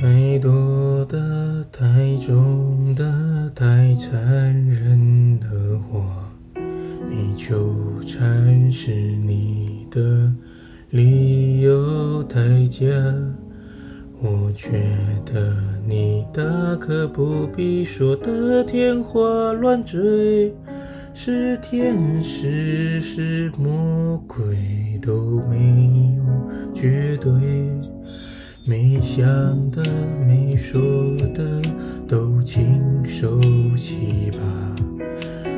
太多的太重的太残忍的话你纠缠是你的理由太假。我觉得你大可不必说的天花乱坠。是天使是魔鬼都没有绝对。想的没说的都请收起吧。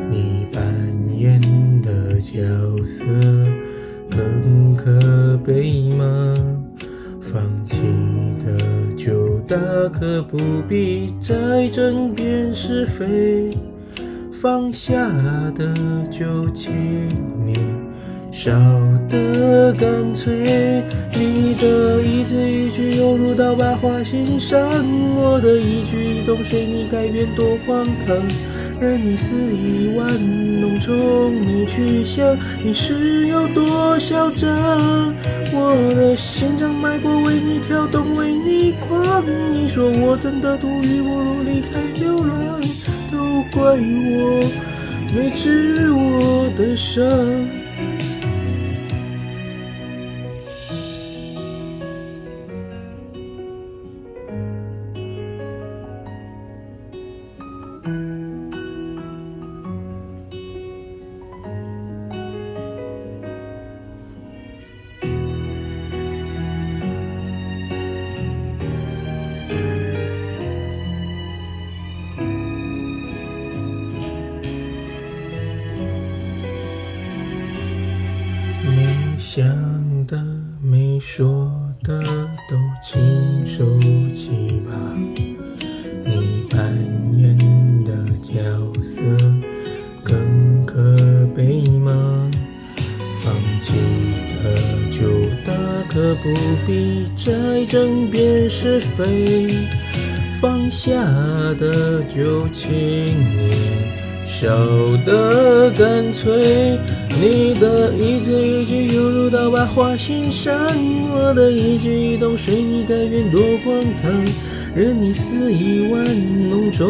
你扮演的角色更可悲吗？放弃的就大可不必再争辩是非，放下的就请你少得干脆。你的一字一句犹如刀疤划心上，我的一举一动随你改变多荒唐。任你肆意玩弄，从没去想你是有多嚣张。我的心脏脉搏为你跳动，为你狂。你说我真的多余，不如，离开流浪，都怪我没治我的伤。想的、没说的都请收起吧。你扮演的角色更可悲吗？放弃的就大可不必再争辩是非，放下的就请你少得干脆。你的一字一句犹如刀疤划心上，我的一举一动随你改变多荒唐。任你肆意玩弄，从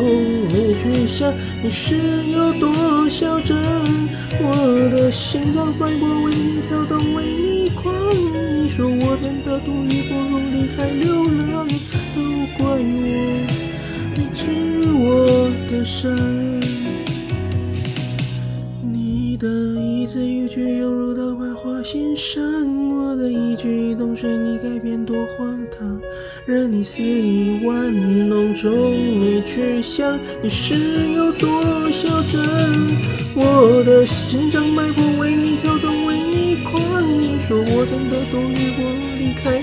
没去想你是有多嚣张。我的心脏脉搏为你跳动，为你狂。你说我真的多余，不如，离开流浪，都怪我没治我的伤。你的一字一句犹如刀疤划心上，我的一举一动随你改变多荒唐。任你肆意玩弄，从没去想你是有多嚣张。我的心脏脉搏为你跳动，为你狂。你说我真的多余，我，离开